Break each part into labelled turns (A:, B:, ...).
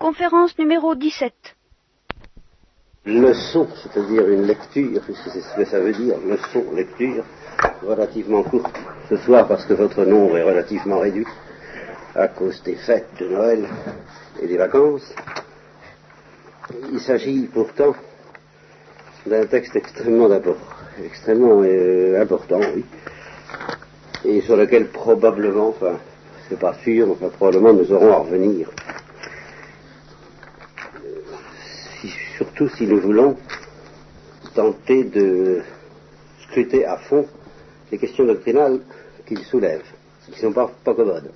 A: Conférence numéro 17.
B: Leçon, c'est-à-dire une lecture, puisque c'est ce que ça veut dire, leçon, lecture, relativement courte ce soir parce que votre nombre est relativement réduit à cause des fêtes de Noël et des vacances. Il s'agit pourtant d'un texte extrêmement, extrêmement euh, important, oui, et sur lequel probablement, enfin, c'est pas sûr, enfin, probablement nous aurons à revenir. Si nous voulons tenter de scruter à fond les questions doctrinales qu'il soulève, qui ne sont pas, pas commodes.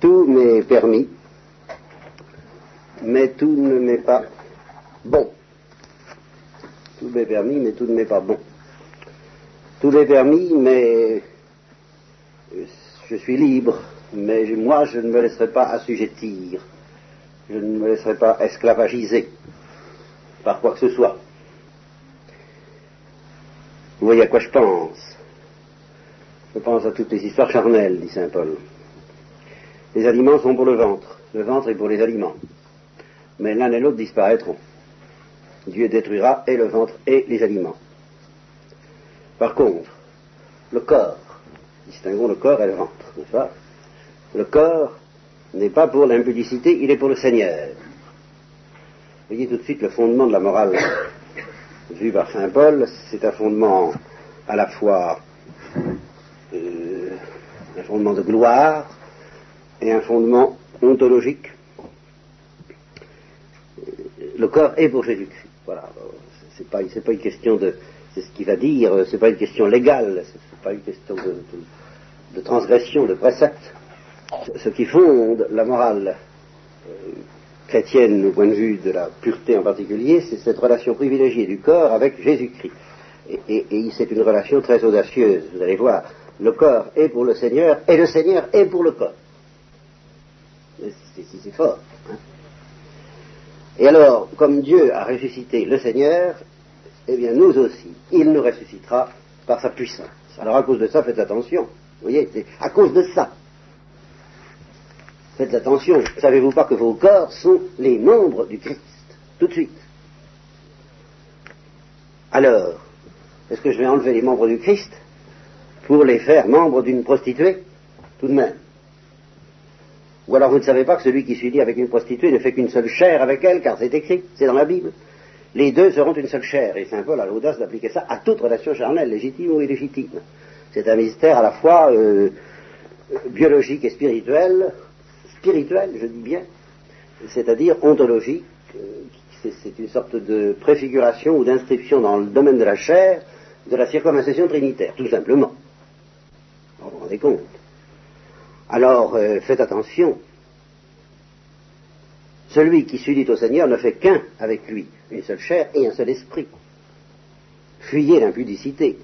B: Tout m'est permis, mais tout ne m'est pas bon. Tout m'est permis, mais tout ne m'est pas bon. Tout m'est permis, mais je suis libre, mais moi je ne me laisserai pas assujettir, je ne me laisserai pas esclavagiser par quoi que ce soit. Vous voyez à quoi je pense Je pense à toutes les histoires charnelles, dit Saint Paul. Les aliments sont pour le ventre, le ventre est pour les aliments. Mais l'un et l'autre disparaîtront. Dieu détruira et le ventre et les aliments. Par contre, le corps, distinguons le corps et le ventre, n'est-ce pas? Le corps n'est pas pour l'impudicité, il est pour le Seigneur. Vous voyez tout de suite le fondement de la morale vu par Saint Paul, c'est un fondement à la fois euh, un fondement de gloire et un fondement ontologique. Le corps est pour Jésus-Christ. Voilà. C'est pas, pas une question de, c'est ce qu'il va dire, c'est pas une question légale, c'est pas une question de, transgression, de précepte. Ce qui fonde la morale euh, chrétienne au point de vue de la pureté en particulier, c'est cette relation privilégiée du corps avec Jésus-Christ. Et, c'est une relation très audacieuse, vous allez voir. Le corps est pour le Seigneur et le Seigneur est pour le corps. C'est fort. Hein. et alors, comme Dieu a ressuscité le Seigneur, eh bien nous aussi, il nous ressuscitera par sa puissance. Alors à cause de ça, faites attention. Vous voyez, c'est à cause de ça Faites attention, savez-vous pas que vos corps sont les membres du Christ? Tout de suite. Alors, est-ce que je vais enlever les membres du Christ pour les faire membres d'une prostituée? Tout de même. Ou alors vous ne savez pas que celui qui s'unit avec une prostituée ne fait qu'une seule chair avec elle, car c'est écrit, c'est dans la Bible. Les deux seront une seule chair, et Saint Paul a l'audace d'appliquer ça à toute relation charnelle, légitime ou illégitime. C'est un mystère à la fois euh, biologique et spirituel, spirituel, je dis bien, c'est-à-dire ontologique, euh, c'est une sorte de préfiguration ou d'inscription dans le domaine de la chair de la circoncision trinitaire, tout simplement. Vous vous rendez compte Alors, euh, faites attention. Celui qui s'unit au Seigneur ne fait qu'un avec lui, une seule chair et un seul esprit. Fuyez l'impudicité.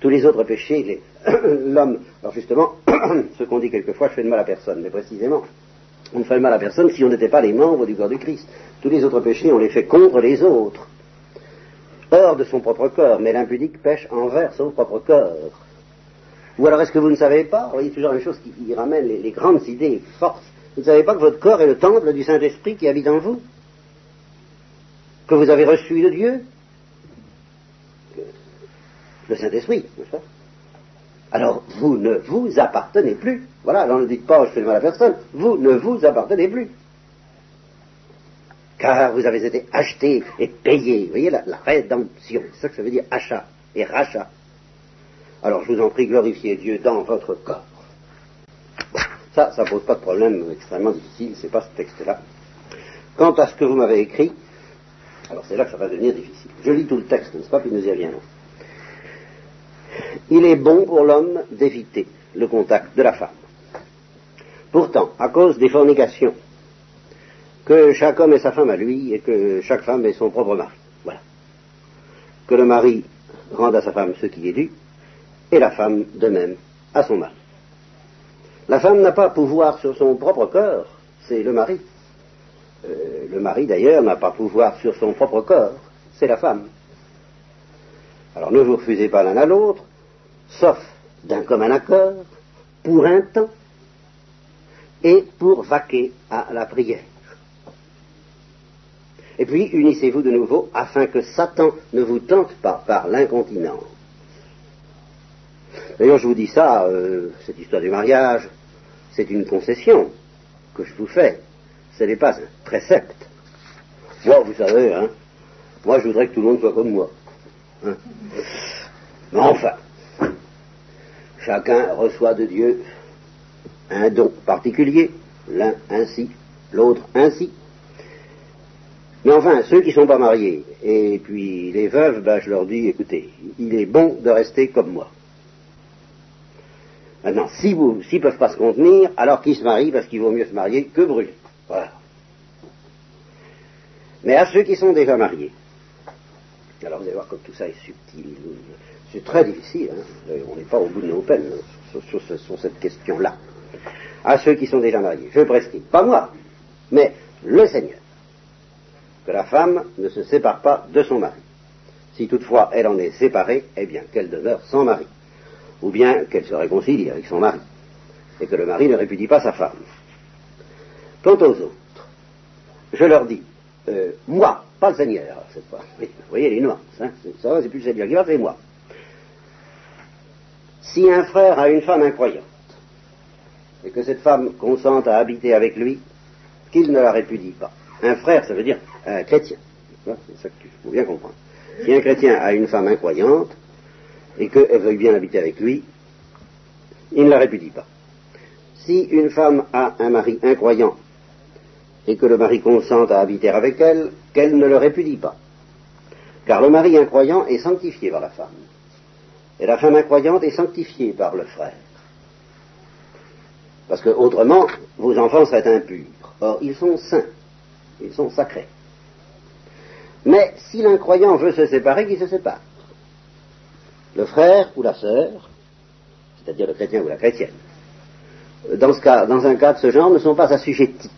B: Tous les autres péchés, l'homme, alors justement, ce qu'on dit quelquefois, je fais de mal à personne, mais précisément, on ne fait mal à personne si on n'était pas les membres du corps du Christ. Tous les autres péchés, on les fait contre les autres, hors de son propre corps, mais l'impudique pêche envers son propre corps. Ou alors est-ce que vous ne savez pas, vous voyez toujours une chose qui, ramène les, grandes idées fortes, vous ne savez pas que votre corps est le temple du Saint-Esprit qui habite en vous? Que vous avez reçu de Dieu? Le Saint-Esprit, n'est-ce alors vous ne vous appartenez plus. Voilà, alors ne dites pas je fais le mal à personne, vous ne vous appartenez plus. Car vous avez été acheté et payé. Vous voyez la, rédemption, c'est ça que ça veut dire achat et rachat. Alors je vous en prie, glorifiez Dieu dans votre corps. ça, ça pose pas de problème extrêmement difficile, c'est pas ce texte-là. Quant à ce que vous m'avez écrit, alors c'est là que ça va devenir difficile. Je lis tout le texte, n'est-ce pas, puis nous y reviendrons il est bon pour l'homme d'éviter le contact de la femme. Pourtant, à cause des fornications, que chaque homme ait sa femme à lui et que chaque femme ait son propre mari. Voilà. Que le mari rende à sa femme ce qui est dû et la femme de même à son mari. La femme n'a pas pouvoir sur son propre corps, c'est le mari. Euh, le mari d'ailleurs n'a pas pouvoir sur son propre corps, c'est la femme. Alors ne vous refusez pas l'un à l'autre, sauf d'un commun accord, pour un temps, et pour vaquer à la prière. Et puis, unissez-vous de nouveau afin que Satan ne vous tente pas par l'incontinence. D'ailleurs, je vous dis ça, euh, cette histoire du mariage, c'est une concession que je vous fais. Ce n'est pas un précepte. Moi, vous savez, hein, moi, je voudrais que tout le monde soit comme moi. Hein. Mais enfin, chacun reçoit de Dieu un don particulier, l'un ainsi, l'autre ainsi. Mais enfin, ceux qui ne sont pas mariés, et puis les veuves, ben, je leur dis, écoutez, il est bon de rester comme moi. Maintenant, s'ils ne peuvent pas se contenir, alors qu'ils se marient, parce qu'il vaut mieux se marier que brûler. Voilà. Mais à ceux qui sont déjà mariés, alors vous allez voir comme tout ça est subtil, c'est très difficile, hein. on n'est pas au bout de nos peines sur, sur cette question-là. À ceux qui sont déjà mariés, je prescris, pas moi, mais le Seigneur, que la femme ne se sépare pas de son mari. Si toutefois elle en est séparée, eh bien qu'elle demeure sans mari ou bien qu'elle se réconcilie avec son mari, et que le mari ne répudie pas sa femme. Quant aux autres, je leur dis, euh, moi, pas le Seigneur, cette fois. vous voyez les nuances, hein, ça c'est plus le Seigneur qui va, c'est moi. Si un frère a une femme incroyante, et que cette femme consente à habiter avec lui, qu'il ne la répudie pas. Un frère, ça veut dire un chrétien. C'est ça qu'il faut bien comprendre. Si un chrétien a une femme incroyante, et qu'elle veuille bien habiter avec lui, il ne la répudie pas. Si une femme a un mari incroyant et que le mari consente à habiter avec elle, qu'elle ne le répudie pas. Car le mari incroyant est sanctifié par la femme. Et la femme incroyante est sanctifiée par le frère. Parce que autrement, vos enfants seraient impurs. Or, ils sont saints. Ils sont sacrés. Mais si l'incroyant veut se séparer, qu'il se sépare le frère ou la sœur, c'est-à-dire le chrétien ou la chrétienne, dans, ce cas, dans un cas de ce genre, ne sont pas assujettis.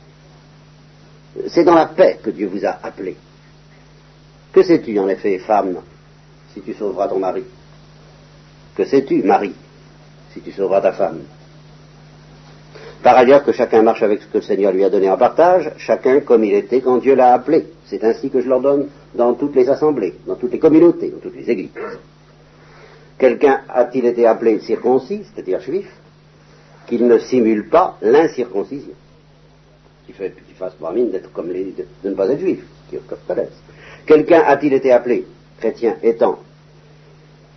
B: C'est dans la paix que Dieu vous a appelé. Que sais-tu, en effet, femme, si tu sauveras ton mari? Que sais-tu, mari, si tu sauveras ta femme Par ailleurs, que chacun marche avec ce que le Seigneur lui a donné en partage, chacun comme il était quand Dieu l'a appelé. C'est ainsi que je l'ordonne dans toutes les assemblées, dans toutes les communautés, dans toutes les églises. Quelqu'un a-t-il été appelé circoncis, c'est-à-dire juif, qu'il ne simule pas l'incirconcision? Qu'il fasse pas mine de, ne pas être juif, qui. Quelqu'un a-t-il été appelé chrétien étant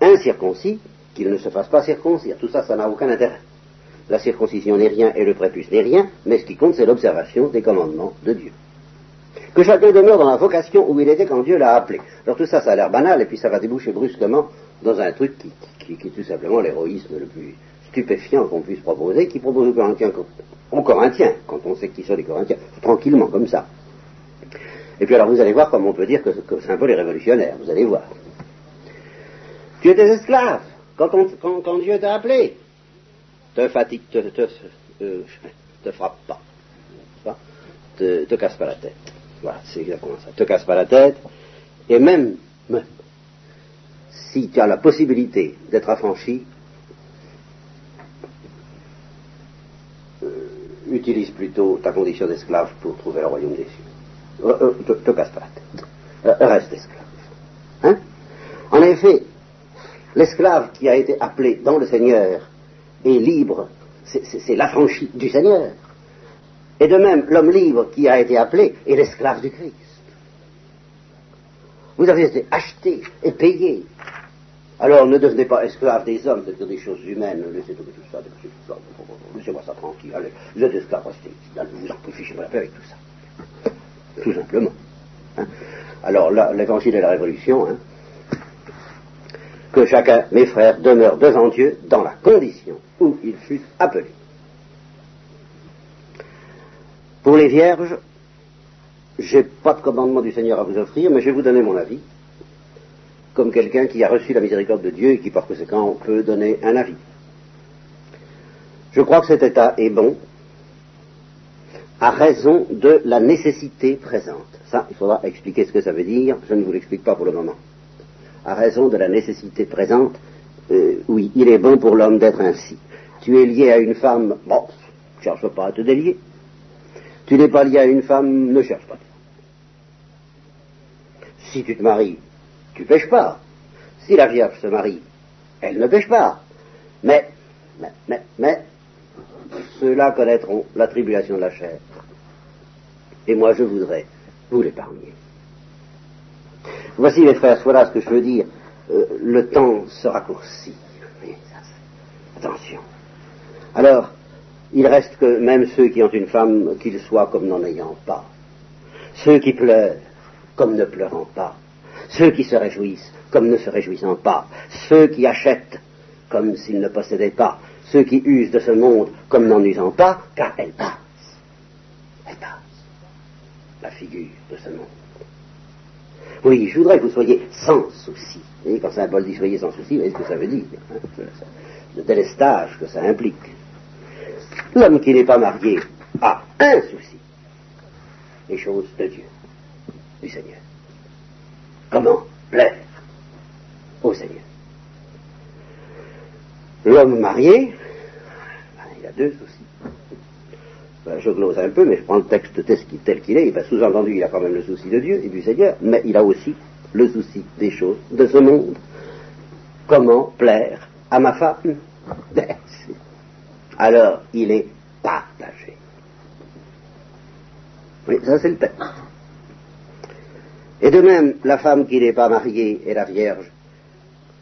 B: incirconcis, qu'il ne se fasse pas circoncire Tout ça, ça n'a aucun intérêt. La circoncision n'est rien et le prépuce n'est rien, mais ce qui compte, c'est l'observation des commandements de Dieu. Que chacun demeure dans la vocation où il était quand Dieu l'a appelé. Alors tout ça, ça a l'air banal, et puis ça va déboucher brusquement dans un truc qui, est tout simplement l'héroïsme le plus stupéfiant qu'on puisse proposer, qui propose aux Corinthiens, aux Corinthiens, quand on sait qui sont les Corinthiens, tranquillement, comme ça. Et puis alors vous allez voir comme on peut dire que, c'est un peu les révolutionnaires, vous allez voir. Tu étais esclave quand, Dieu t'a appelé. Te fatigue, te, te, te, frappe pas, te, te casse pas la tête. Voilà, c'est exactement ça. Te casse pas la tête, et même, même si tu as la possibilité d'être affranchi, euh, utilise plutôt ta condition d'esclave pour trouver le royaume des cieux. Euh, euh, te, te, casse pas la tête. reste esclave. Hein? En effet, l'esclave qui a été appelé dans le Seigneur est libre, c'est l'affranchi du Seigneur. Et de même, l'homme libre qui a été appelé est l'esclave du Christ. Vous avez été acheté et payé alors ne devenez pas esclaves des hommes, c'est-à-dire des choses humaines, laissez tomber tout ça, laissez-moi ça tranquille, allez, vous êtes esclaves, restez ici, vous en fichez la paix avec tout ça. Tout simplement. Hein. Alors là, l'évangile et la révolution, hein, que chacun, mes frères, demeure devant Dieu dans la condition où il fut appelé. Pour les vierges, j'ai pas de commandement du Seigneur à vous offrir, mais je vais vous donner mon avis comme quelqu'un qui a reçu la miséricorde de Dieu et qui par conséquent peut donner un avis. Je crois que cet état est bon à raison de la nécessité présente. Ça, il faudra expliquer ce que ça veut dire, je ne vous l'explique pas pour le moment. À raison de la nécessité présente, euh, oui, il est bon pour l'homme d'être ainsi. Tu es lié à une femme, bon, cherche pas à te délier. Tu n'es pas lié à une femme, ne cherche pas. Si tu te maries, tu pêches pas. Si la Vierge se marie, elle ne pêche pas. Mais, mais, mais, mais, ceux-là connaîtront la tribulation de la chair. Et moi, je voudrais vous l'épargner. Voici, mes frères, voilà ce que je veux dire. Euh, le temps se raccourcit. attention. Alors, il reste que même ceux qui ont une femme, qu'ils soient comme n'en ayant pas. Ceux qui pleurent, comme ne pleurant pas. Ceux qui se réjouissent, comme ne se réjouissant pas. Ceux qui achètent, comme s'ils ne possédaient pas. Ceux qui usent de ce monde, comme n'en usant pas, car elle passe. Elle passe. La figure de ce monde. Oui, je voudrais que vous soyez sans souci. Vous voyez, quand Saint Paul dit soyez sans souci, vous voyez ce que ça veut dire. Hein, le délestage que ça implique. L'homme qui n'est pas marié a un souci. Les choses de Dieu, du Seigneur. Comment plaire au Seigneur? L'homme marié, ben, il a deux soucis. Ben, je glose un peu, mais je prends le texte tel qu'il est, sous-entendu, il a quand même le souci de Dieu et du Seigneur, mais il a aussi le souci des choses de ce monde. Comment plaire à ma femme? Alors, il est partagé. Oui, ça c'est le texte. Et de même, la femme qui n'est pas mariée et la Vierge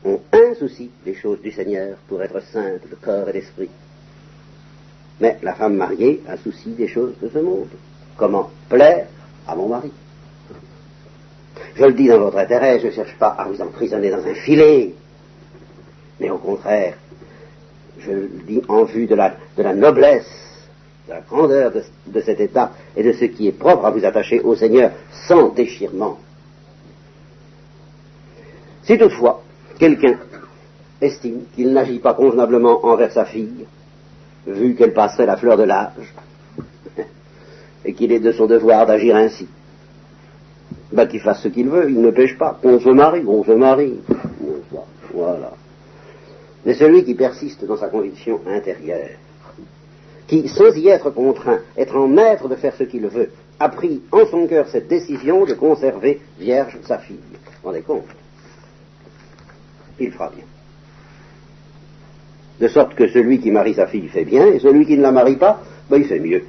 B: ont un souci, les choses du Seigneur, pour être sainte de corps et d'esprit. Mais la femme mariée a souci des choses de ce monde. Comment plaire à mon mari Je le dis dans votre intérêt, je ne cherche pas à vous emprisonner dans un filet, mais au contraire, je le dis en vue de la, noblesse, de la grandeur de, de cet état et de ce qui est propre à vous attacher au Seigneur sans déchirement. Si toutefois quelqu'un estime qu'il n'agit pas convenablement envers sa fille, vu qu'elle passerait la fleur de l'âge, et qu'il est de son devoir d'agir ainsi, ben qu'il fasse ce qu'il veut, il ne pêche pas, qu'on se marie, on se marie. Voilà. Mais celui qui persiste dans sa conviction intérieure, qui, sans y être contraint, être en maître de faire ce qu'il veut, a pris en son cœur cette décision de conserver vierge sa fille. Vous vous rendez compte? Il fera bien. De sorte que celui qui marie sa fille fait bien, et celui qui ne la marie pas, ben, il fait mieux.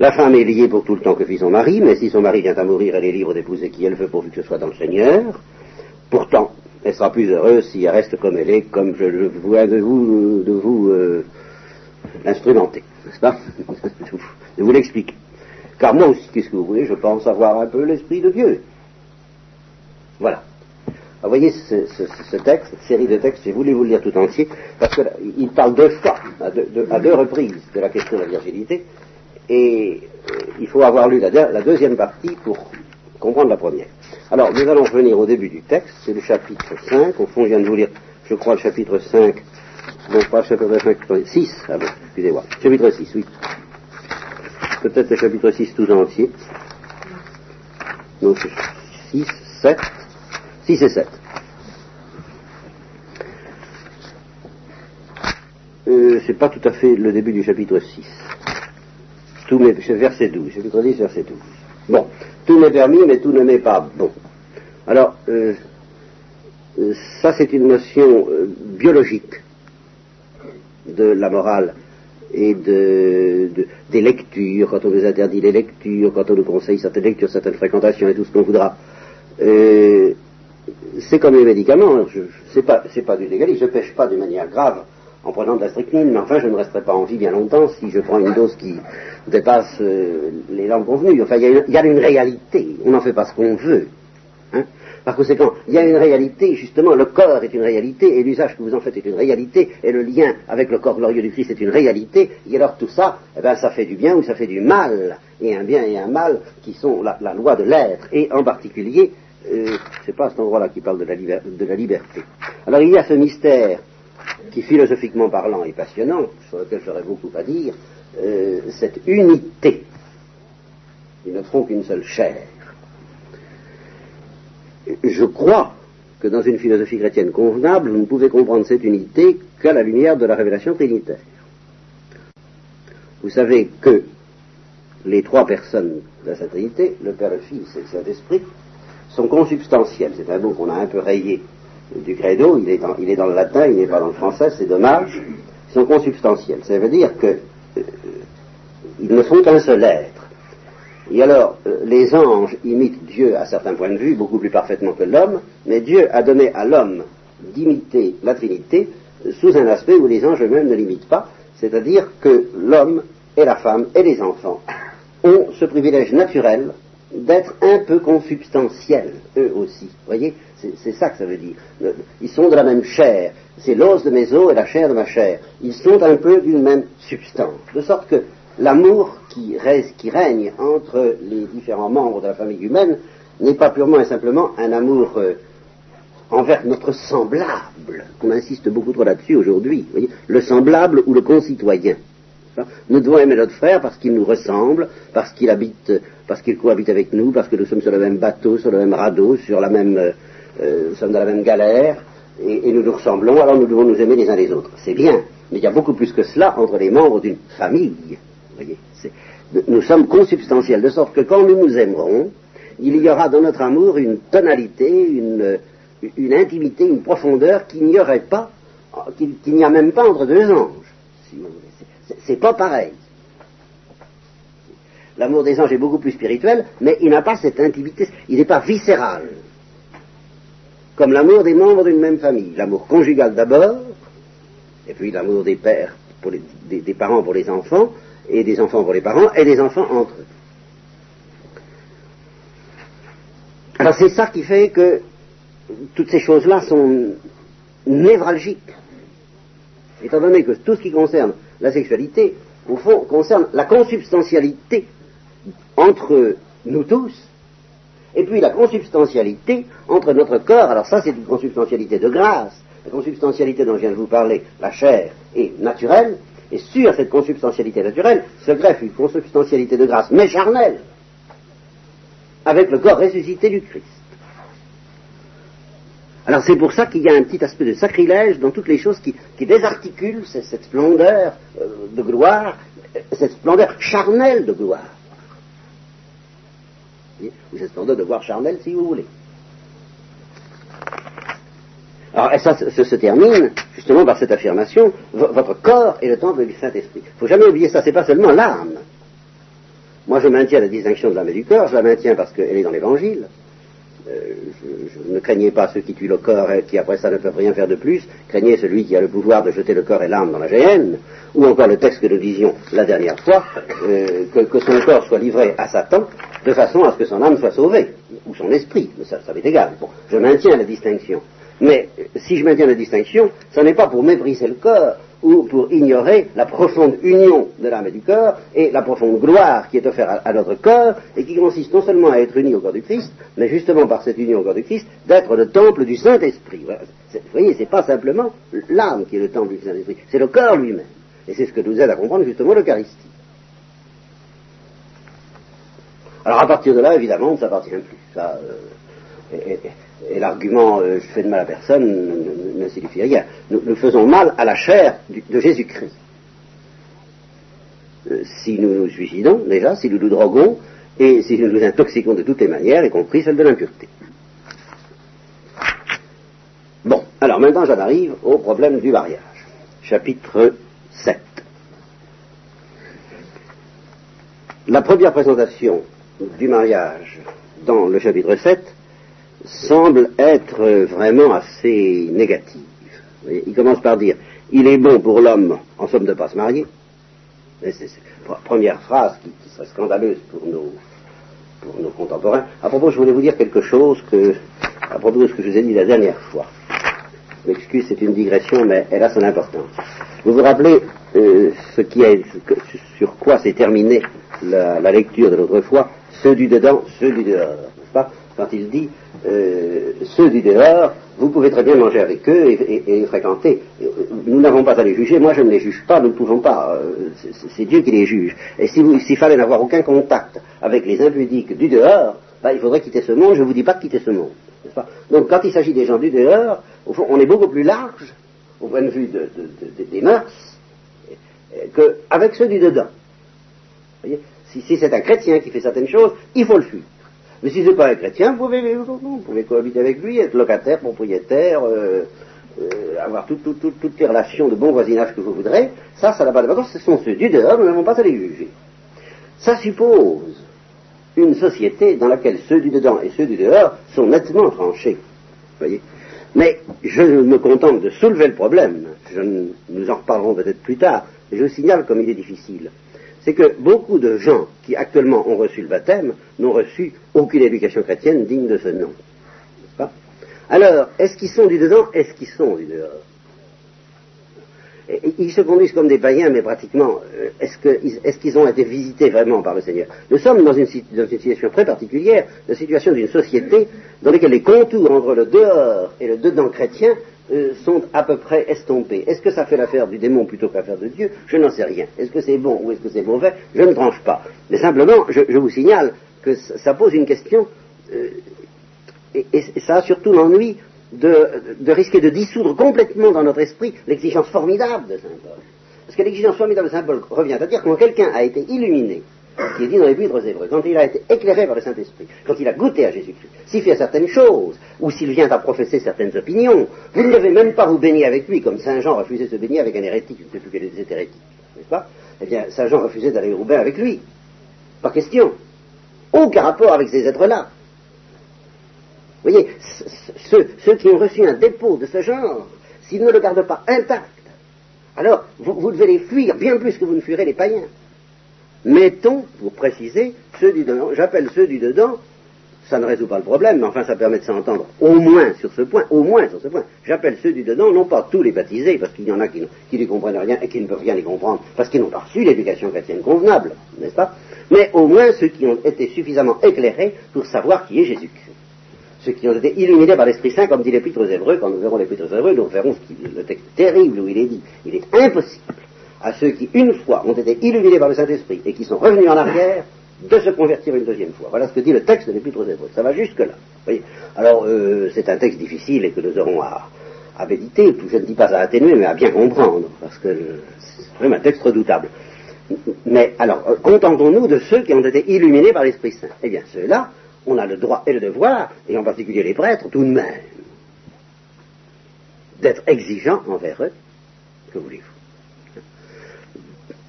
B: La femme est liée pour tout le temps que vit son mari, mais si son mari vient à mourir, elle est libre d'épouser qui elle veut pourvu que ce soit dans le Seigneur. Pourtant, elle sera plus heureuse si elle reste comme elle est, comme je le vois de vous, de vous euh, n'est-ce pas? De vous l'expliquer. Car moi aussi, qu'est-ce que vous voulez, je pense avoir un peu l'esprit de Dieu. Voilà. Vous voyez ce, texte, cette série de textes, j'ai voulu vous le lire tout entier, parce qu'il parle deux fois, à deux, reprises, de la question de la virginité, et euh, il faut avoir lu la, deuxième partie pour comprendre la première. Alors, nous allons revenir au début du texte, c'est le chapitre 5, au fond, je viens de vous lire, je crois, le chapitre 5, non pas le chapitre 5, 6, ah bon, excusez-moi, chapitre 6, oui. Peut-être le chapitre 6 tout entier. Donc, 6, 7, 6 et 7. Euh, c'est pas tout à fait le début du chapitre 6. Tout c'est verset 12, chapitre 10, verset 12. Bon, tout m'est permis, mais tout ne m'est pas bon. Alors, euh, euh, ça c'est une notion biologique de la morale et de, des lectures, quand on nous interdit les lectures, quand on nous conseille certaines lectures, certaines fréquentations et tout ce qu'on voudra c'est comme les médicaments, je, c'est pas, du légalisme, je pêche pas de manière grave en prenant de la strychnine, mais enfin je ne resterai pas en vie bien longtemps si je prends une dose qui dépasse euh, les langues convenues. Enfin, il y, a une réalité, on n'en fait pas ce qu'on veut. Hein. Par conséquent, il y a une réalité, justement, le corps est une réalité, et l'usage que vous en faites est une réalité, et le lien avec le corps glorieux du Christ est une réalité, et alors tout ça, eh ben, ça fait du bien ou ça fait du mal, et un bien et un mal qui sont la loi de l'être, et en particulier c'est pas à cet endroit-là qui parle de la, liberté. Alors il y a ce mystère qui, philosophiquement parlant, est passionnant, sur lequel j'aurais beaucoup à dire, euh, cette unité. Ils ne feront qu'une seule chair. Je crois que dans une philosophie chrétienne convenable, vous ne pouvez comprendre cette unité qu'à la lumière de la révélation trinitaire. Vous savez que les trois personnes de la Trinité, le Père, le Fils et le Saint-Esprit, sont consubstantiels. C'est un mot qu'on a un peu rayé du credo, il est dans, il est dans le latin, il n'est pas dans le français, c'est dommage. Ils sont consubstantiels. Ça veut dire que euh, ne sont qu'un seul être. Et alors, euh, les anges imitent Dieu à certains points de vue, beaucoup plus parfaitement que l'homme, mais Dieu a donné à l'homme d'imiter la Trinité sous un aspect où les anges eux-mêmes ne l'imitent pas, c'est-à-dire que l'homme et la femme et les enfants ont ce privilège naturel d'être un peu consubstantiels, eux aussi. Vous voyez C'est ça que ça veut dire. Ils sont de la même chair. C'est l'os de mes os et la chair de ma chair. Ils sont un peu d'une même substance. De sorte que l'amour qui, règne entre les différents membres de la famille humaine n'est pas purement et simplement un amour euh, envers notre semblable. On insiste beaucoup trop là-dessus aujourd'hui. Le semblable ou le concitoyen. Nous devons aimer notre frère parce qu'il nous ressemble, parce qu'il habite, parce qu'il cohabite avec nous, parce que nous sommes sur le même bateau, sur le même radeau, sur la même, euh, euh, sommes dans la même galère, et, nous nous ressemblons, alors nous devons nous aimer les uns les autres. C'est bien, mais il y a beaucoup plus que cela entre les membres d'une famille. Voyez, nous sommes consubstantiels, de sorte que quand nous nous aimerons, il y aura dans notre amour une tonalité, une, intimité, une profondeur qu'il n'y aurait pas, qu'il n'y a même pas entre deux anges. Si. C'est pas pareil. L'amour des anges est beaucoup plus spirituel, mais il n'a pas cette intimité, il n'est pas viscéral. Comme l'amour des membres d'une même famille. L'amour conjugal d'abord, et puis l'amour des pères, parents pour les enfants, et des enfants pour les parents, et des enfants entre eux. Alors c'est ça qui fait que toutes ces choses-là sont névralgiques. Étant donné que tout ce qui concerne la sexualité, au fond, concerne la consubstantialité entre nous tous, et puis la consubstantialité entre notre corps. Alors ça, c'est une consubstantialité de grâce. La consubstantialité dont je viens de vous parler, la chair est naturelle, et sur cette consubstantialité naturelle se greffe une consubstantialité de grâce, mais charnelle, avec le corps ressuscité du Christ. Alors c'est pour ça qu'il y a un petit aspect de sacrilège dans toutes les choses qui, désarticulent cette, splendeur euh, de gloire, cette splendeur charnelle de gloire. Ou splendeur de gloire charnelle, si vous voulez. Alors, et ça se, termine justement par cette affirmation votre corps est le temple du Saint-Esprit. Il ne faut jamais oublier ça, c'est pas seulement l'âme. Moi, je maintiens la distinction de l'âme et du corps, je la maintiens parce qu'elle est dans l'Évangile. Euh, je, ne craignais pas ceux qui tuent le corps et qui après ça ne peuvent rien faire de plus, craignez celui qui a le pouvoir de jeter le corps et l'âme dans la géhenne, ou encore le texte que nous disions la dernière fois, euh, que, son corps soit livré à Satan, de façon à ce que son âme soit sauvée, ou son esprit, mais ça, m'est égal. Je maintiens la distinction. Mais si je maintiens la distinction, ce n'est pas pour mépriser le corps, ou pour ignorer la profonde union de l'âme et du corps et la profonde gloire qui est offerte à, notre corps et qui consiste non seulement à être unis au corps du Christ, mais justement par cette union au corps du Christ, d'être le temple du Saint-Esprit. Vous voyez, c'est pas simplement l'âme qui est le temple du Saint-Esprit, c'est le corps lui-même. Et c'est ce que nous aide à comprendre justement l'Eucharistie. Alors à partir de là, évidemment, on ne s'appartient plus. Ça, euh, et l'argument euh, je fais de mal à personne ne, signifie rien. Nous, faisons mal à la chair de Jésus-Christ. Euh, si nous nous suicidons, déjà, si nous nous droguons, et si nous nous intoxiquons de toutes les manières, y compris celle de l'impureté. Bon, alors maintenant j'en arrive au problème du mariage. Chapitre 7. La première présentation du mariage dans le chapitre 7 semble être vraiment assez négative. Il commence par dire il est bon pour l'homme, en somme, de ne pas se marier. C'est première phrase qui, serait scandaleuse pour nos, pour nos contemporains. À propos, je voulais vous dire quelque chose que, à propos de ce que je vous ai dit la dernière fois. M'excuse, c'est une digression, mais elle a son importance. Vous vous rappelez euh, sur quoi s'est terminée la, lecture de l'autre fois, ceux du dedans, ceux du dehors, n'est-ce pas? Quand il dit euh, ceux du dehors, vous pouvez très bien manger avec eux et, les fréquenter. Nous n'avons pas à les juger, moi je ne les juge pas, nous ne pouvons pas. Euh, c'est Dieu qui les juge. Et s'il fallait n'avoir aucun contact avec les impudiques du dehors, bah, il faudrait quitter ce monde, je ne vous dis pas de quitter ce monde. Donc quand il s'agit des gens du dehors, on est beaucoup plus large, au point de vue des mœurs, qu'avec ceux du dedans. Si, c'est un chrétien qui fait certaines choses, il faut le fuir. Mais si ce n'est pas un chrétien, vous pouvez, vous cohabiter avec lui, être locataire, propriétaire, euh, euh, avoir toutes les relations de bon voisinage que vous voudrez. Ça, ça n'a pas d'importance, ce sont ceux du dehors, nous n'avons pas à les juger. Ça suppose une société dans laquelle ceux du dedans et ceux du dehors sont nettement tranchés. Mais je me contente de soulever le problème, nous en reparlerons peut-être plus tard, mais je signale comme il est difficile. C'est que beaucoup de gens qui actuellement ont reçu le baptême n'ont reçu aucune éducation chrétienne digne de ce nom. Alors, est-ce qu'ils sont du dedans? Est-ce qu'ils sont du dehors? Ils se conduisent comme des païens, mais pratiquement, euh, est-ce qu'ils ont été visités vraiment par le Seigneur? Nous sommes dans une, situation très particulière, la situation d'une société dans laquelle les contours entre le dehors et le dedans chrétien euh, sont à peu près estompés. Est-ce que ça fait l'affaire du démon plutôt que l'affaire de Dieu? Je n'en sais rien. Est-ce que c'est bon ou est-ce que c'est mauvais? Je ne tranche pas. Mais simplement, je, vous signale que ça pose une question, euh, et, ça a surtout l'ennui de, risquer de dissoudre complètement dans notre esprit l'exigence formidable de Saint Paul. Parce que l'exigence formidable de Saint Paul revient à dire quand quelqu'un a été illuminé qui est dit dans les livres hébreux, quand il a été éclairé par le Saint-Esprit, quand il a goûté à Jésus-Christ, s'il fait certaines choses, ou s'il vient à professer certaines opinions, vous ne devez même pas vous baigner avec lui, comme Saint Jean refusait de se baigner avec un hérétique, je ne plus quel était hérétique, n'est-ce pas? Eh bien, Saint Jean refusait d'aller au bain avec lui. Pas question. Aucun rapport avec ces êtres-là. Vous voyez, ceux, qui ont reçu un dépôt de ce genre, s'ils ne le gardent pas intact, alors vous, devez les fuir bien plus que vous ne fuirez les païens. Mettons, pour préciser, ceux du dedans, j'appelle ceux du dedans, ça ne résout pas le problème, mais enfin ça permet de s'entendre au moins sur ce point, au moins sur ce point. J'appelle ceux du dedans, non pas tous les baptisés, parce qu'il y en a qui, qui ne comprennent rien et qui ne peuvent rien y comprendre, parce qu'ils n'ont pas reçu l'éducation chrétienne convenable, n'est-ce pas? Mais au moins ceux qui ont été suffisamment éclairés pour savoir qui est Jésus-Christ. Ceux qui ont été illuminés par l'Esprit Saint, comme dit l'Épître aux Hébreux, quand nous verrons l'Épître aux Hébreux, nous verrons le texte terrible où il est dit, il est impossible à ceux qui, une fois, ont été illuminés par le Saint-Esprit et qui sont revenus en arrière, de se convertir une deuxième fois. Voilà ce que dit le texte de l'Épître aux Hébreux. Ça va jusque-là. Alors, euh, c'est un texte difficile et que nous aurons à, méditer, je ne dis pas à atténuer, mais à bien comprendre, parce que c'est même un texte redoutable. Mais alors, euh, contentons-nous de ceux qui ont été illuminés par l'Esprit Saint? Eh bien, ceux-là, on a le droit et le devoir, et en particulier les prêtres, tout de même, d'être exigeants envers eux. Que voulez-vous?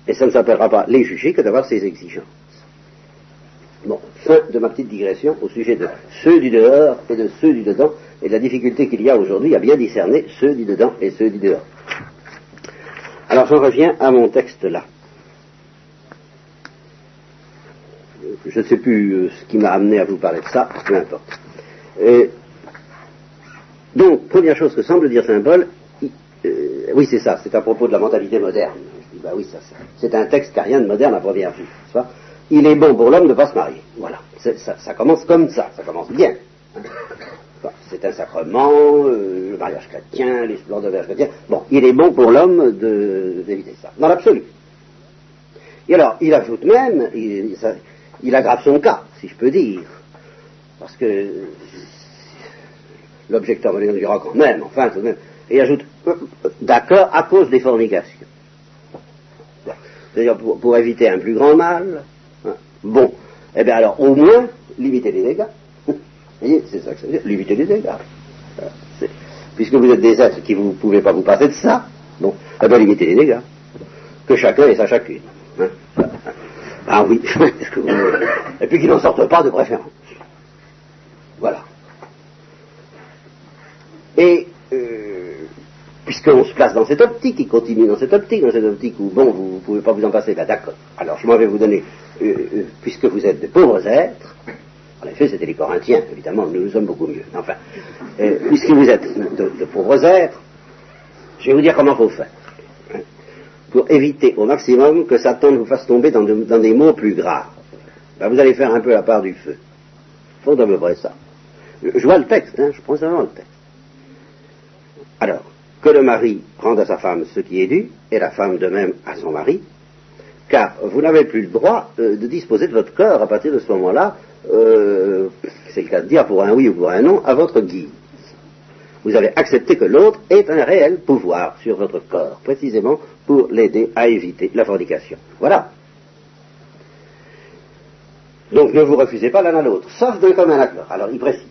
B: Et ça ne s'appellera pas les juger que d'avoir ces exigences. Bon, fin de ma petite digression au sujet de ceux du dehors et de ceux du dedans, et de la difficulté qu'il y a aujourd'hui à bien discerner ceux du dedans et ceux du dehors. Alors j'en reviens à mon texte là. Je ne sais plus euh, ce qui m'a amené à vous parler de ça, peu importe. donc, première chose que semble dire Saint Paul, euh, oui c'est ça, c'est à propos de la mentalité moderne. Ben oui, ça, c'est un texte qui n'a rien de moderne à première vue. Il est bon pour l'homme de ne pas se marier. Voilà. Ça, commence comme ça, ça commence bien. c'est un sacrement, euh, le mariage chrétien, les splendeurs chrétien. Bon, il est bon pour l'homme d'éviter ça, dans l'absolu. Et alors, il ajoute même, il, il, aggrave son cas, si je peux dire, parce que l'objecteur me dira quand même, enfin, tout de même, et ajoute, euh, d'accord, à cause des fornications c'est-à-dire pour, éviter un plus grand mal. Hein. Bon, eh bien alors au moins limiter les dégâts. Vous voyez, c'est ça que ça veut dire, limiter les dégâts. Puisque vous êtes des êtres qui ne pouvez pas vous passer de ça, bon, eh bien limiter les dégâts. Que chacun ait sa chacune. Hein. Ah oui, et puis qu'il n'en sorte pas de préférence. Voilà. Et puisqu'on se place dans cette optique, il continue dans cette optique, dans cette optique où, bon, vous ne pouvez pas vous en passer, ben d'accord. Alors je m'en vais vous donner, euh, euh, puisque vous êtes de pauvres êtres, en effet c'était les Corinthiens, évidemment, nous sommes beaucoup mieux, enfin, euh, puisque vous êtes de, pauvres êtres, je vais vous dire comment faut faire, pour éviter au maximum que Satan vous fasse tomber dans, des mots plus graves. Ben, vous allez faire un peu la part du feu. Faut à ça. Je, vois le texte, hein, je prends vraiment le texte. Alors, que le mari rende à sa femme ce qui est dû, et la femme de même à son mari, car vous n'avez plus le droit euh, de disposer de votre corps à partir de ce moment-là euh, c'est le cas de dire pour un oui ou pour un non, à votre guise. Vous avez accepté que l'autre ait un réel pouvoir sur votre corps, précisément pour l'aider à éviter la fornication. Voilà. Donc ne vous refusez pas l'un à l'autre, sauf d'un commun accord. Alors il précise,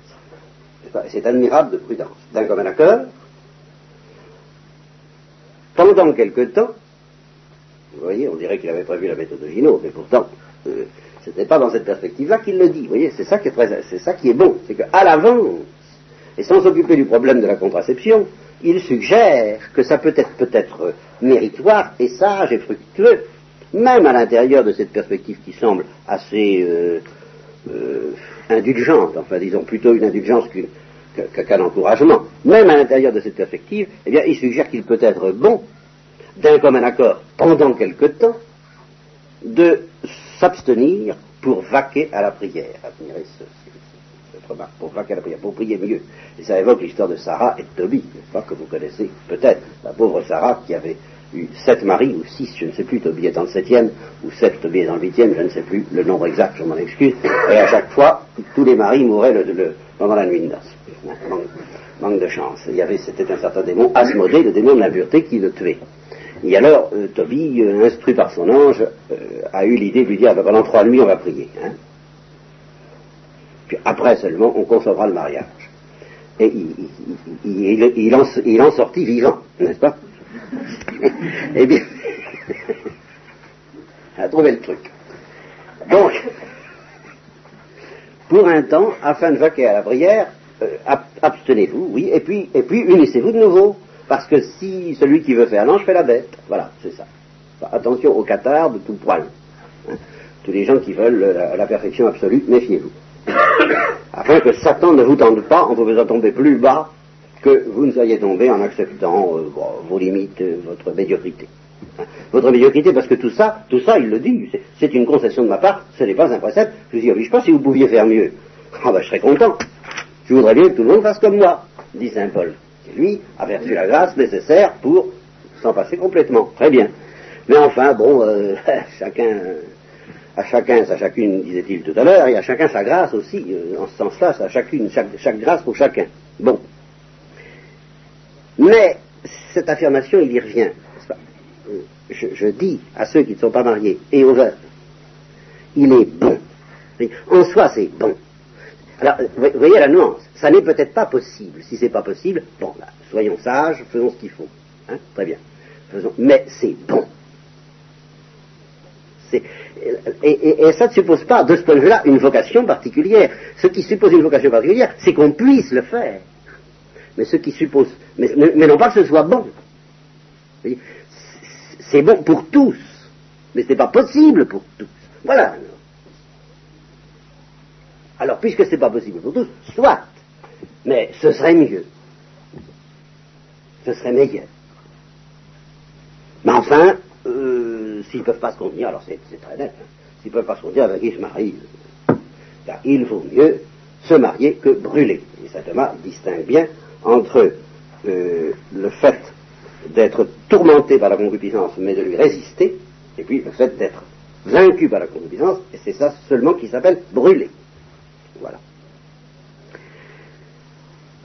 B: c'est admirable de prudence, d'un commun accord, pendant quelque temps, vous voyez, on dirait qu'il avait prévu la méthode de Gino, mais pourtant, euh, ce n'est pas dans cette perspective-là qu'il le dit. Vous voyez, c'est ça qui est ça qui est bon, c'est qu'à l'avance, et sans s'occuper du problème de la contraception, il suggère que ça peut être peut-être méritoire et sage et fructueux, même à l'intérieur de cette perspective qui semble assez euh, euh, indulgente, enfin disons plutôt une indulgence qu'un encouragement, même à l'intérieur de cette perspective, eh bien, il suggère qu'il peut être bon, d'un commun accord pendant quelque temps, de s'abstenir pour vaquer à la prière. Remarque, pour vaquer à la prière, pour prier mieux. Et ça évoque l'histoire de Sarah et de Tobie, pas que vous connaissez peut-être, la pauvre Sarah qui avait eu sept maris, ou six, je ne sais plus, Tobie étant le septième, ou sept, Tobie étant le huitième, je ne sais plus le nombre exact, je m'en excuse, et à chaque fois, tous les maris mouraient pendant la nuit de noces. Manque, de chance. Il y avait, c'était un certain démon, Asmodée, le démon de l'impureté, qui le tuait. Et alors, euh, Tobie, euh, instruit par son ange, euh, a eu l'idée de lui dire, ben, pendant trois nuits, on va prier. Hein. Puis après seulement, on concevra le mariage. Et il, en, sortit vivant, n'est-ce pas? Eh bien, a trouvé le truc. Donc, pour un temps, afin de vaquer à la prière, abstenez-vous, oui, et puis, et puis unissez-vous de nouveau. Parce que si celui qui veut faire l'ange fait la bête, voilà, c'est ça. Attention aux cathares de tout poil. Hein. Tous les gens qui veulent la, perfection absolue, méfiez-vous. Afin que Satan ne vous tente pas en vous faisant tomber plus bas que vous ne soyez tombé en acceptant euh, vos limites, euh, votre médiocrité. Hein. Votre médiocrité, parce que tout ça, tout ça, il le dit, c'est une concession de ma part, ce n'est pas un précepte, je vous y oblige pas si vous pouviez faire mieux. Ah ben je serais content. Je voudrais bien que tout le monde fasse comme moi, dit Saint Paul lui a reçu la grâce nécessaire pour s'en passer complètement. Très bien. Mais enfin, bon, euh, chacun, à chacun sa chacune, disait-il tout à l'heure, et à chacun sa grâce aussi, euh, en ce sens-là, à chacune, chaque, grâce pour chacun. Bon. Mais cette affirmation, il y revient. Euh, je, dis à ceux qui ne sont pas mariés et aux veuves, il est bon. En soi, c'est bon. Alors, voyez la nuance. Ça n'est peut-être pas possible. Si c'est pas possible, bon, là, soyons sages, faisons ce qu'il faut. Hein, très bien. Mais c'est bon. Et, ça ne suppose pas, de ce point de vue-là, une vocation particulière. Ce qui suppose une vocation particulière, c'est qu'on puisse le faire. Mais ce qui suppose, mais, mais non pas que ce soit bon. C'est bon pour tous, mais ce n'est pas possible pour tous. Voilà. Alors, puisque ce n'est pas possible pour tous, soit. Mais ce serait mieux. Ce serait meilleur. Mais enfin, euh, s'ils ne peuvent pas se contenir, alors c'est très net, s'ils ne peuvent pas se contenir, avec qui se marient. Car il vaut mieux se marier que brûler. Et saint Thomas distingue bien entre euh, le fait d'être tourmenté par la concupiscence, mais de lui résister, et puis le fait d'être vaincu par la concupiscence, et c'est ça seulement qui s'appelle brûler. Voilà.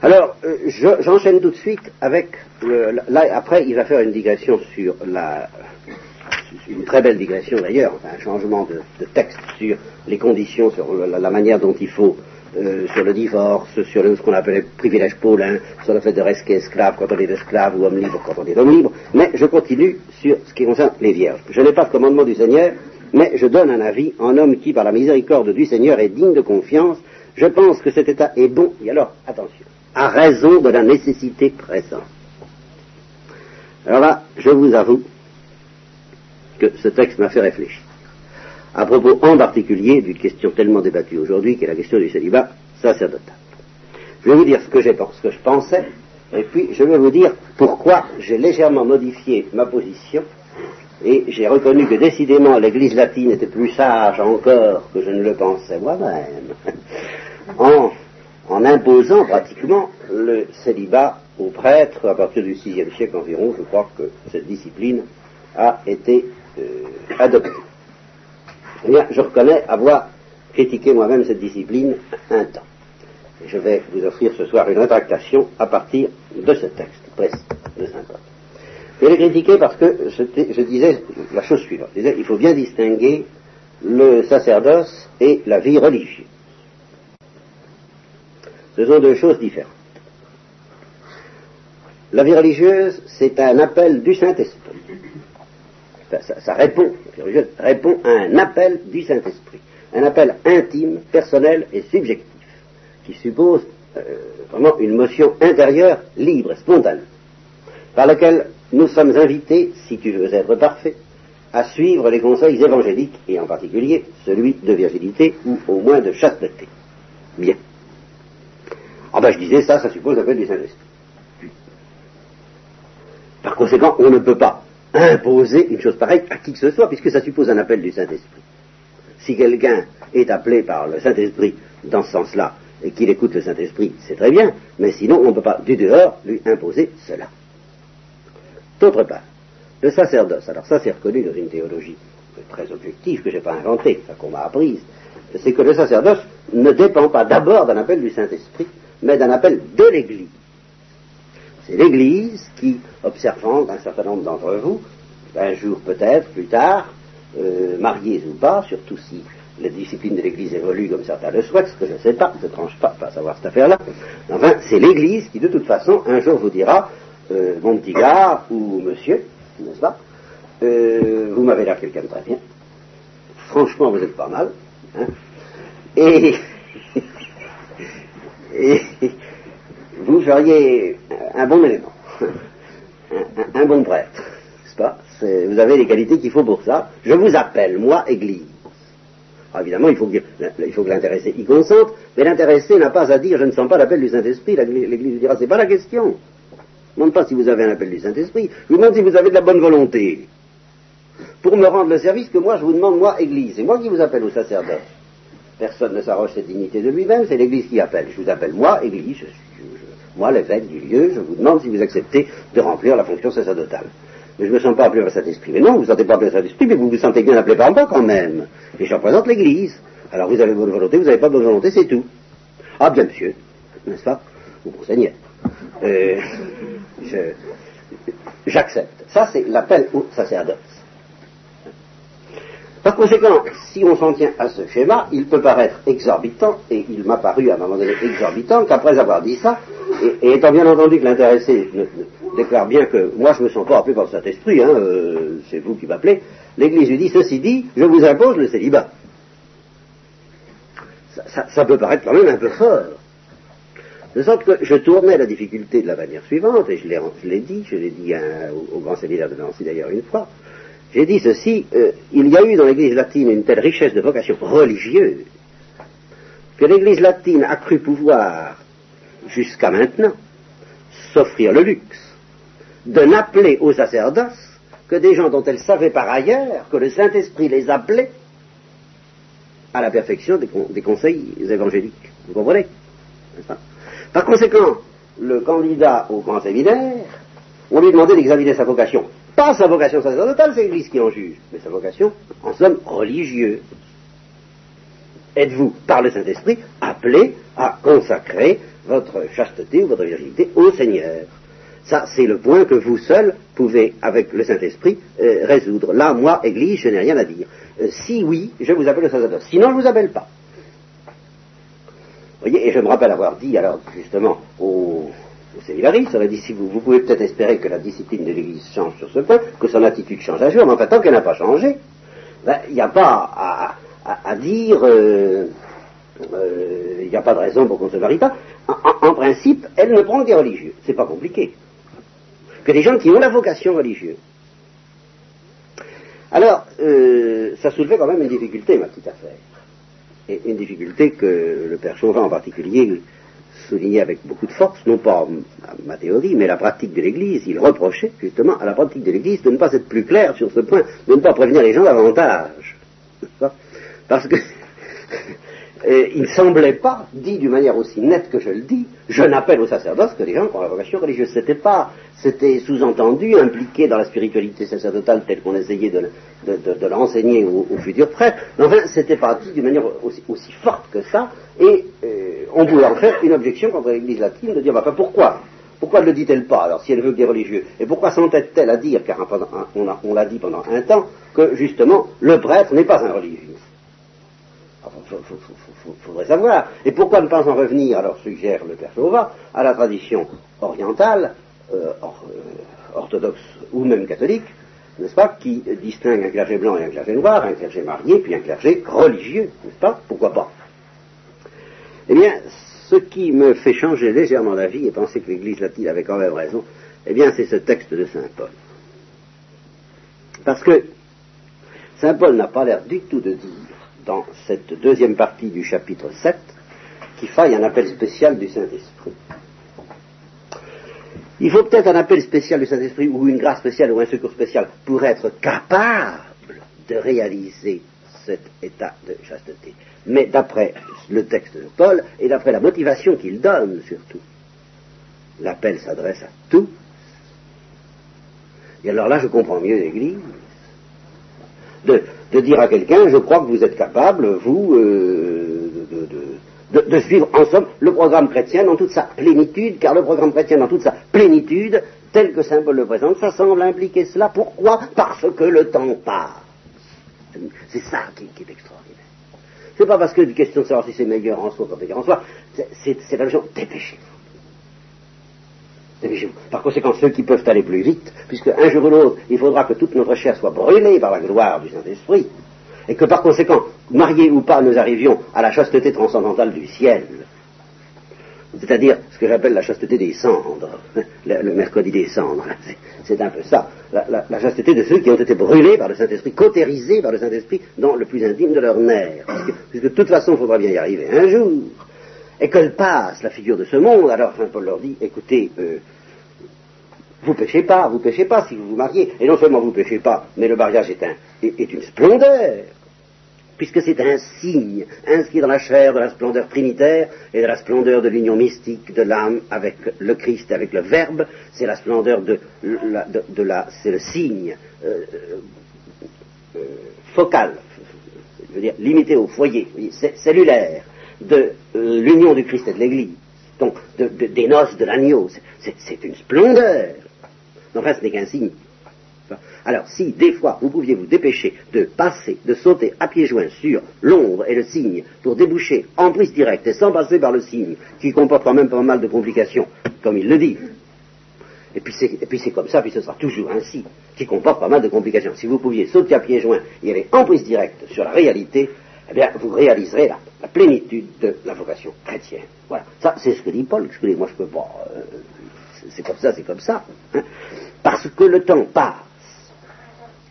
B: Alors, euh, j'enchaîne tout de suite avec là après il va faire une digression sur la une très belle digression d'ailleurs, un changement de, texte sur les conditions, sur la, manière dont il faut, euh, sur le divorce, sur ce qu'on appelle privilège paulin, sur le fait de rester esclave quand on est esclave ou homme libre quand on est homme libre, mais je continue sur ce qui concerne les vierges. Je n'ai pas de commandement du Seigneur, mais je donne un avis en homme qui, par la miséricorde du Seigneur, est digne de confiance. Je pense que cet état est bon. Et alors, attention, à raison de la nécessité présente. Alors là, je vous avoue que ce texte m'a fait réfléchir. À propos en particulier d'une question tellement débattue aujourd'hui, qui est la question du célibat sacerdotal. Je vais vous dire ce que, ce que je pensais, et puis je vais vous dire pourquoi j'ai légèrement modifié ma position et j'ai reconnu que décidément l'Église latine était plus sage encore que je ne le pensais moi-même, en, en, imposant pratiquement le célibat aux prêtres à partir du VIe siècle environ. Je crois que cette discipline a été euh, adoptée. Eh bien, je reconnais avoir critiqué moi-même cette discipline un temps. Je vais vous offrir ce soir une rétractation à partir de ce texte précis de Saint Paul. Je l'ai critiqué parce que je, disais la chose suivante. Je disais, il faut bien distinguer le sacerdoce et la vie religieuse. Ce sont deux choses différentes. La vie religieuse, c'est un appel du Saint-Esprit. Ça, répond, la vie religieuse répond à un appel du Saint-Esprit. Un appel intime, personnel et subjectif, qui suppose euh, vraiment une motion intérieure, libre, spontanée, par laquelle nous sommes invités, si tu veux être parfait, à suivre les conseils évangéliques, et en particulier celui de virginité ou au moins de chasteté. Bien. Ah ben je disais ça, ça suppose l'appel du Saint-Esprit. Par conséquent, on ne peut pas imposer une chose pareille à qui que ce soit, puisque ça suppose un appel du Saint-Esprit. Si quelqu'un est appelé par le Saint-Esprit dans ce sens-là, et qu'il écoute le Saint-Esprit, c'est très bien, mais sinon on ne peut pas du dehors lui imposer cela. D'autre part, le sacerdoce, alors ça c'est reconnu dans une théologie très objective que je n'ai pas inventée, qu'on m'a apprise, c'est que le sacerdoce ne dépend pas d'abord d'un appel du Saint-Esprit, mais d'un appel de l'Église. C'est l'Église qui, observant un certain nombre d'entre vous, un jour peut-être, plus tard, euh, mariés ou pas, surtout si les disciplines de l'Église évoluent comme certains le souhaitent, ce que je ne sais pas, je ne tranche pas, pas savoir cette affaire-là. Enfin, c'est l'Église qui, de toute façon, un jour vous dira, euh, mon petit gars, ou monsieur, n'est-ce pas, euh, vous m'avez l'air quelqu'un de très bien. Franchement, vous êtes pas mal. Hein, et et vous seriez un bon élément, un, bon prêtre, n'est-ce pas? Vous avez les qualités qu'il faut pour ça. Je vous appelle, moi, Église. Évidemment, il faut, que, que l'intéressé y consente, mais l'intéressé n'a pas à dire je ne sens pas l'appel du Saint-Esprit. L'Église dira c'est pas la question. Je ne demande pas si vous avez un appel du Saint-Esprit, je vous demande si vous avez de la bonne volonté. Pour me rendre le service que moi je vous demande, moi, Église. C'est moi qui vous appelle au sacerdoce. Personne ne s'arroge cette dignité de lui-même, c'est l'Église qui appelle. Je vous appelle moi, Église, je moi, l'évêque du lieu, je vous demande si vous acceptez de remplir la fonction sacerdotale. Mais je ne me sens pas appelé par Saint-Esprit. Mais non, vous ne sentez pas appelé par Saint-Esprit, mais vous vous sentez bien appelé par moi quand même. Et je représente l'Église. Alors vous avez bonne volonté, vous n'avez pas bonne volonté, c'est tout. Ah bien monsieur, n'est-ce pas? Ou bon Seigneur. Euh, j'accepte. Ça, c'est l'appel au sacerdoce. Par conséquent, si on s'en tient à ce schéma, il peut paraître exorbitant, et il m'a paru à un moment donné exorbitant, qu'après avoir dit ça, et, étant bien entendu que l'intéressé déclare bien que moi je me sens pas appelé par le Saint-Esprit, c'est vous qui m'appelez, l'Église lui dit, ceci dit, je vous impose le célibat. Ça, peut paraître quand même un peu fort. De sorte que je tournais la difficulté de la manière suivante, et je l'ai dit, je l'ai dit au, au, grand séminaire de Nancy d'ailleurs une fois, j'ai dit ceci, euh, il y a eu dans l'Église latine une telle richesse de vocation religieuse que l'Église latine a cru pouvoir, jusqu'à maintenant, s'offrir le luxe de n'appeler au sacerdoce que des gens dont elle savait par ailleurs que le Saint-Esprit les appelait à la perfection des, conseils évangéliques. Vous comprenez? Par conséquent, le candidat au grand séminaire, on lui demandait d'examiner sa vocation pas sa vocation sacerdotale, c'est l'Église qui en juge, mais sa vocation, en somme, religieuse. Êtes-vous, par le Saint-Esprit, appelé à consacrer votre chasteté ou votre virginité au Seigneur? Ça, c'est le point que vous seul pouvez, avec le Saint-Esprit, euh, résoudre. Là, moi, Église, je n'ai rien à dire. Euh, si oui, je vous appelle le sacerdoce. Sinon, je ne vous appelle pas. Vous voyez, et je me rappelle avoir dit, alors, justement, au le séminariste aurait dit si vous, vous pouvez peut-être espérer que la discipline de l'Église change sur ce point, que son attitude change un jour, mais enfin tant qu'elle n'a pas changé, ben, il n'y a pas à, dire euh, euh, il n'y a pas de raison pour qu'on se marie pas. En, principe, elle ne prend que des religieux. C'est pas compliqué. Que des gens qui ont la vocation religieuse. Alors, euh, ça soulevait quand même une difficulté, ma petite affaire. Et une difficulté que le père Chauvin en particulier souligné avec beaucoup de force, non pas ma théorie, mais la pratique de l'Église. Il reprochait justement à la pratique de l'Église de ne pas être plus clair sur ce point, de ne pas prévenir les gens davantage. Parce que il ne semblait pas, dit d'une manière aussi nette que je le dis, je n'appelle au sacerdoce que des gens qui ont la vocation religieuse. C'était pas, c'était sous-entendu, impliqué dans la spiritualité sacerdotale telle qu'on essayait de, de, l'enseigner aux, futurs prêtres. Mais enfin, c'était pas dit d'une manière aussi, forte que ça, et euh, on pouvait en faire une objection contre l'Église latine de dire, bah, pourquoi? Pourquoi ne le dit-elle pas, alors, si elle veut des religieux? Et pourquoi s'entête-t-elle à dire, car on l'a dit pendant un temps, que justement, le prêtre n'est pas un religieux faudrait savoir. Et pourquoi ne pas en revenir, alors suggère le Père Chauvat, à la tradition orientale, euh, euh, orthodoxe ou même catholique, n'est-ce pas, qui distingue un clergé blanc et un clergé noir, un clergé marié, puis un clergé religieux, n'est-ce pas Pourquoi pas Eh bien, ce qui me fait changer légèrement d'avis et penser que l'Église latine avait quand même raison, eh bien, c'est ce texte de Saint Paul. Parce que Saint Paul n'a pas l'air du tout de dire dans cette deuxième partie du chapitre 7 qu'il faille un appel spécial du Saint-Esprit. Il faut peut-être un appel spécial du Saint-Esprit ou une grâce spéciale ou un secours spécial pour être capable de réaliser cet état de chasteté. Mais d'après le texte de Paul et d'après la motivation qu'il donne surtout, l'appel s'adresse à tous. Et alors là, je comprends mieux l'Église de, dire à quelqu'un, je crois que vous êtes capable, vous, euh, de, suivre en somme le programme chrétien dans toute sa plénitude, car le programme chrétien dans toute sa plénitude, tel que symbole le présente, ça semble impliquer cela. Pourquoi? Parce que le temps passe. C'est ça qui, est extraordinaire. C'est pas parce que une question de savoir si c'est meilleur en soi ou meilleur en soi, c'est la notion dépêchez-vous. Par conséquent, ceux qui peuvent aller plus vite, puisque un jour ou l'autre, il faudra que toute notre chair soit brûlée par la gloire du Saint-Esprit, et que par conséquent, mariés ou pas, nous arrivions à la chasteté transcendantale du ciel, c'est-à-dire ce que j'appelle la chasteté des cendres, le, mercredi des cendres, c'est un peu ça, la, chasteté de ceux qui ont été brûlés par le Saint-Esprit, cautérisés par le Saint-Esprit dans le plus intime de leur nerfs, puisque, de toute façon, il faudra bien y arriver un jour, et qu'elle passe la figure de ce monde, alors Saint Paul leur dit, écoutez, euh, vous péchez pas, vous péchez pas si vous vous mariez. Et non seulement vous péchez pas, mais le mariage est, un, est, une splendeur, puisque c'est un signe inscrit dans la chair de la splendeur trinitaire et de la splendeur de l'union mystique de l'âme avec le Christ et avec le Verbe. C'est la splendeur de, la, c'est le signe euh, euh, focal, je veux dire limité au foyer, cellulaire de euh, l'union du Christ et de l'Église. Donc, des noces de l'agneau, c'est une splendeur. Enfin, ce n'est qu'un signe. Alors, si des fois vous pouviez vous dépêcher de passer, de sauter à pieds joints sur l'ombre et le signe pour déboucher en prise directe et sans passer par le signe, qui comporte quand même pas mal de complications, comme il le dit, et puis c'est comme ça, puis ce sera toujours ainsi, qui comporte pas mal de complications. Si vous pouviez sauter à pieds joints et aller en prise directe sur la réalité, eh bien, vous réaliserez la, plénitude de la vocation chrétienne. Voilà. Ça, c'est ce que dit Paul. Je dis, moi, je peux pas. Euh, c'est comme ça, c'est comme ça. Hein. Parce que le temps passe.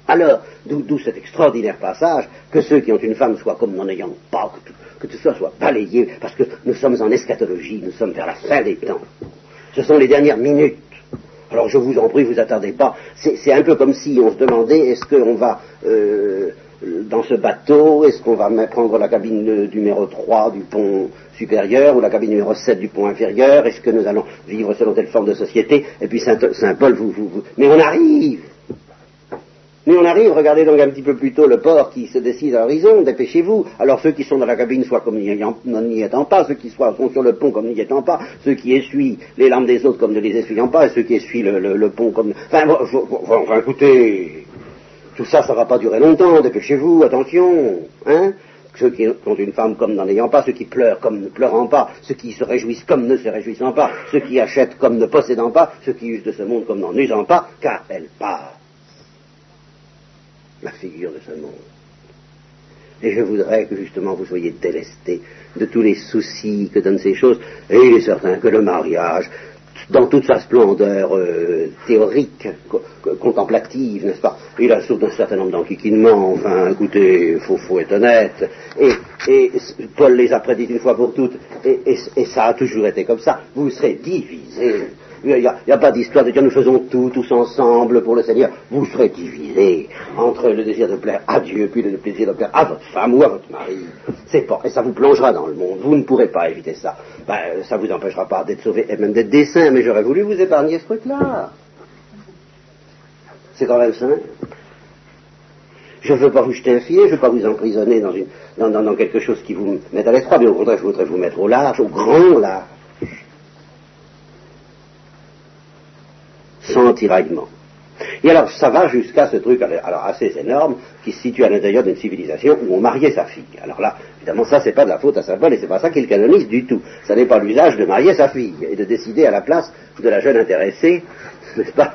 B: Alors, d'où cet extraordinaire passage, que ceux qui ont une femme soient comme n'en ayant pas, que tout, ça soit balayé, parce que nous sommes en eschatologie, nous sommes vers la fin des temps. Ce sont les dernières minutes. Alors je vous en prie, vous attardez pas. C'est un peu comme si on se demandait est-ce qu'on va euh, dans ce bateau, est-ce qu'on va prendre la cabine numéro 3 du pont supérieur ou la cabine numéro 7 du pont inférieur? Est-ce que nous allons vivre selon telle forme de société? Et puis Saint-Paul, vous, vous, vous... Mais on arrive! Mais on arrive, regardez donc un petit peu plus tôt le port qui se décide à l'horizon, dépêchez-vous. Alors ceux qui sont dans la cabine soient comme n'y étant pas, ceux qui sont sur le pont comme n'y étant pas, ceux qui essuient les larmes des autres comme ne les essuyant pas, et ceux qui essuient le, pont comme... Enfin, enfin, écoutez, tout ça, ça ne va pas durer longtemps, dépêchez-vous, attention, hein ceux qui ont une femme comme n'en ayant pas, ceux qui pleurent comme ne pleurant pas, ceux qui se réjouissent comme ne se réjouissant pas, ceux qui achètent comme ne possédant pas, ceux qui usent de ce monde comme n'en usant pas, car elle part la figure de ce monde. Et je voudrais que justement vous soyez délestés de tous les soucis que donnent ces choses. Et il est certain que le mariage, dans toute sa splendeur euh, théorique, contemplative, n'est-ce pas? Il a source d'un certain nombre d'enquiquinements, enfin, écoutez, faut, faut être honnête. Et, Paul les a prédits une fois pour toutes, et, ça a toujours été comme ça. Vous serez divisés, Il n'y a, pas d'histoire de dire nous faisons tout, tous ensemble pour le Seigneur. Vous serez divisés entre le désir de plaire à Dieu puis le plaisir de plaire à votre femme ou à votre mari. C'est pas, et ça vous plongera dans le monde. Vous ne pourrez pas éviter ça. Ben, ça vous empêchera pas d'être sauvé et même d'être des mais j'aurais voulu vous épargner ce truc-là. C'est quand même simple. Je ne veux pas vous jeter un filet, je ne veux pas vous emprisonner dans, une, dans, quelque chose qui vous met à l'étroit, mais au contraire, je voudrais vous mettre au large, au grand large. Sans tiraillement. Et alors, ça va jusqu'à ce truc alors, assez énorme qui se situe à l'intérieur d'une civilisation où on mariait sa fille. Alors là, évidemment, ça, c'est pas de la faute à Saint Paul et c'est pas ça qu'il canonise du tout. Ça n'est pas l'usage de marier sa fille et de décider à la place de la jeune intéressée, n'est-ce pas,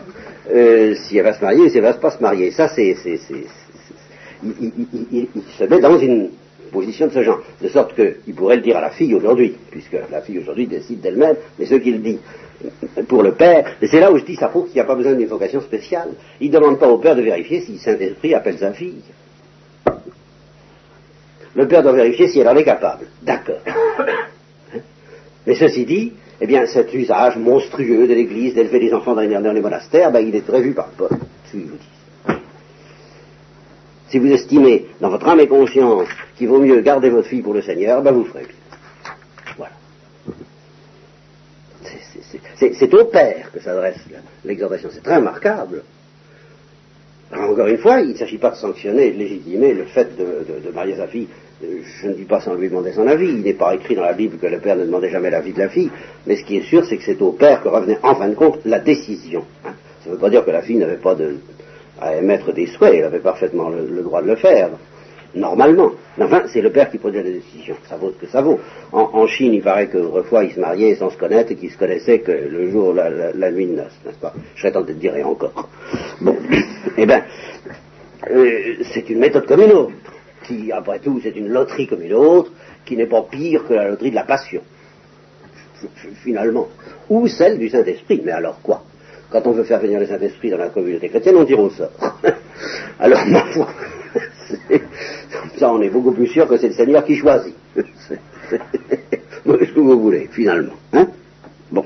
B: euh, si elle va se marier ou si elle va pas se marier. Ça, c'est, il, se met dans une position de ce genre, de sorte qu'il pourrait le dire à la fille aujourd'hui, puisque la fille aujourd'hui décide d'elle-même, mais ce qu'il dit pour le père, et c'est là où je dis ça prouve qu'il n'y a pas besoin d'une vocation spéciale. Il ne demande pas au père de vérifier si Saint-Esprit appelle sa fille. Le père doit vérifier si elle en est capable. D'accord. Mais ceci dit, eh bien, cet usage monstrueux de l'Église d'élever les enfants dans les, monastères, ben, il est prévu par Paul. Vous dis. Si vous estimez dans votre âme et conscience qu'il vaut mieux garder votre fille pour le Seigneur, ben vous ferez bien. Voilà. C'est au Père que s'adresse l'exhortation. C'est très remarquable. encore une fois, il ne s'agit pas de sanctionner, de légitimer le fait de, marier sa fille. Je ne dis pas sans lui demander son avis. Il n'est pas écrit dans la Bible que le père ne demandait jamais l'avis de la fille. Mais ce qui est sûr, c'est que c'est au père que revenait en fin de compte la décision. Hein. Ça ne veut pas dire que la fille n'avait pas de, à émettre des souhaits, elle avait parfaitement le, droit de le faire, normalement. Enfin, c'est le père qui prenait la décision, ça vaut ce que ça vaut. En, Chine, il paraît qu'autrefois, ils se mariaient sans se connaître et qu'ils se connaissaient que le jour, la, la, nuit de noces, n'est-ce pas? Je serais tenté de dire encore. Bon, eh bien, euh, c'est une méthode comme une autre, qui, après tout, c'est une loterie comme une autre, qui n'est pas pire que la loterie de la passion, finalement. Ou celle du Saint-Esprit, mais alors quoi? Quand on veut faire venir le Saint-Esprit dans la communauté chrétienne, on tire au sort. Alors, ma foi, ça, on est beaucoup plus sûr que c'est le Seigneur qui choisit. Ce que vous voulez, finalement. Hein bon.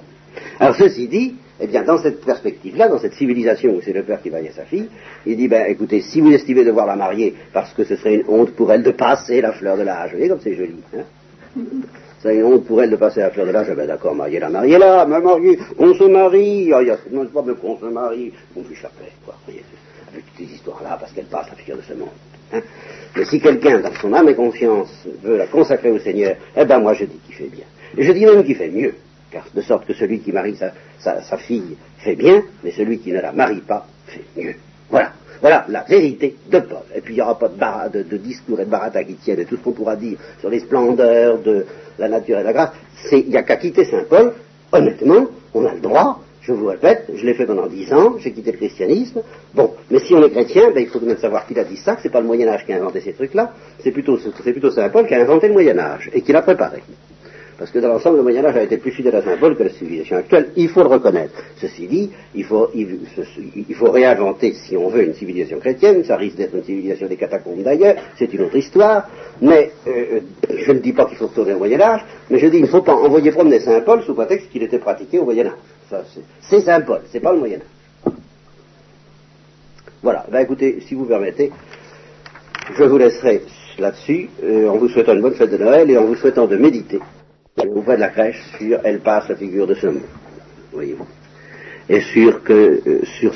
B: Alors, ceci dit, eh bien, dans cette perspective-là, dans cette civilisation où c'est le père qui marier sa fille, il dit, ben, écoutez, si vous estimez devoir la marier parce que ce serait une honte pour elle de passer la fleur de l'âge, vous voyez comme c'est joli, hein c'est une honte pour elle de passer à fleur de l'âge. Eh ben d'accord, mariez-la, mariez-la, mariez, on se marie. Ah, y a, non, pas mais qu'on se marie. On fiche la paix, quoi. Voyez, avec toutes ces histoires-là, parce qu'elle passe la figure de ce monde. Hein. Mais si quelqu'un, dans son âme et conscience, veut la consacrer au Seigneur, eh ben moi je dis qu'il fait bien. Et je dis même qu'il fait mieux, car de sorte que celui qui marie sa, sa fille fait bien, mais celui qui ne la marie pas fait mieux. Voilà. Voilà la vérité de Paul. Et puis il n'y aura pas de, de, discours et de barata qui tiennent et tout ce qu'on pourra dire sur les splendeurs de la nature et de la grâce. Il n'y a qu'à quitter Saint Paul. Honnêtement, on a le droit. Je vous répète, je l'ai fait pendant dix ans, j'ai quitté le christianisme. Bon, mais si on est chrétien, ben, il faut même savoir qu'il a dit ça, que c'est pas le Moyen Âge qui a inventé ces trucs-là, c'est plutôt, Saint Paul qui a inventé le Moyen Âge et qui l'a préparé. Parce que dans l'ensemble, le Moyen Âge a été plus fidèle à Saint-Paul que la civilisation actuelle. Il faut le reconnaître. Ceci dit, il faut, il, faut réinventer, si on veut, une civilisation chrétienne. Ça risque d'être une civilisation des catacombes d'ailleurs. C'est une autre histoire. Mais euh, je ne dis pas qu'il faut retourner au Moyen Âge, mais je dis qu'il ne faut pas envoyer promener Saint-Paul sous prétexte qu'il était pratiqué au Moyen Âge. C'est Saint-Paul, c'est pas le Moyen Âge. Voilà. Ben écoutez, si vous permettez, je vous laisserai là-dessus, euh, en vous souhaitant une bonne fête de Noël et en vous souhaitant de méditer auprès de la crèche sur elle passe la figure de ce mot. Voyez-vous. Et sur que euh, sur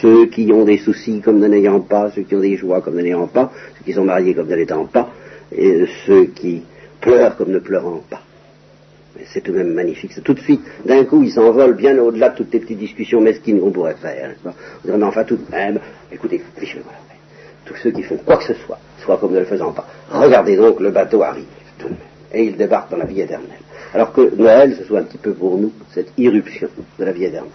B: ceux qui ont des soucis comme ne n'ayant pas, ceux qui ont des joies comme ne n'ayant pas, ceux qui sont mariés comme ne l'étant pas, et ceux qui pleurent comme ne pleurant pas. C'est tout de même magnifique. Tout de suite, d'un coup, ils s'envolent bien au-delà de toutes les petites discussions mesquines qu'on pourrait faire. mais enfin, tout de même, écoutez, fichez-moi Tous ceux qui font quoi que ce soit, soit comme ne le faisant pas. Regardez donc, le bateau arrive, tout de même et il débarque dans la vie éternelle. Alors que Noël, ce soit un petit peu pour nous cette irruption de la vie éternelle.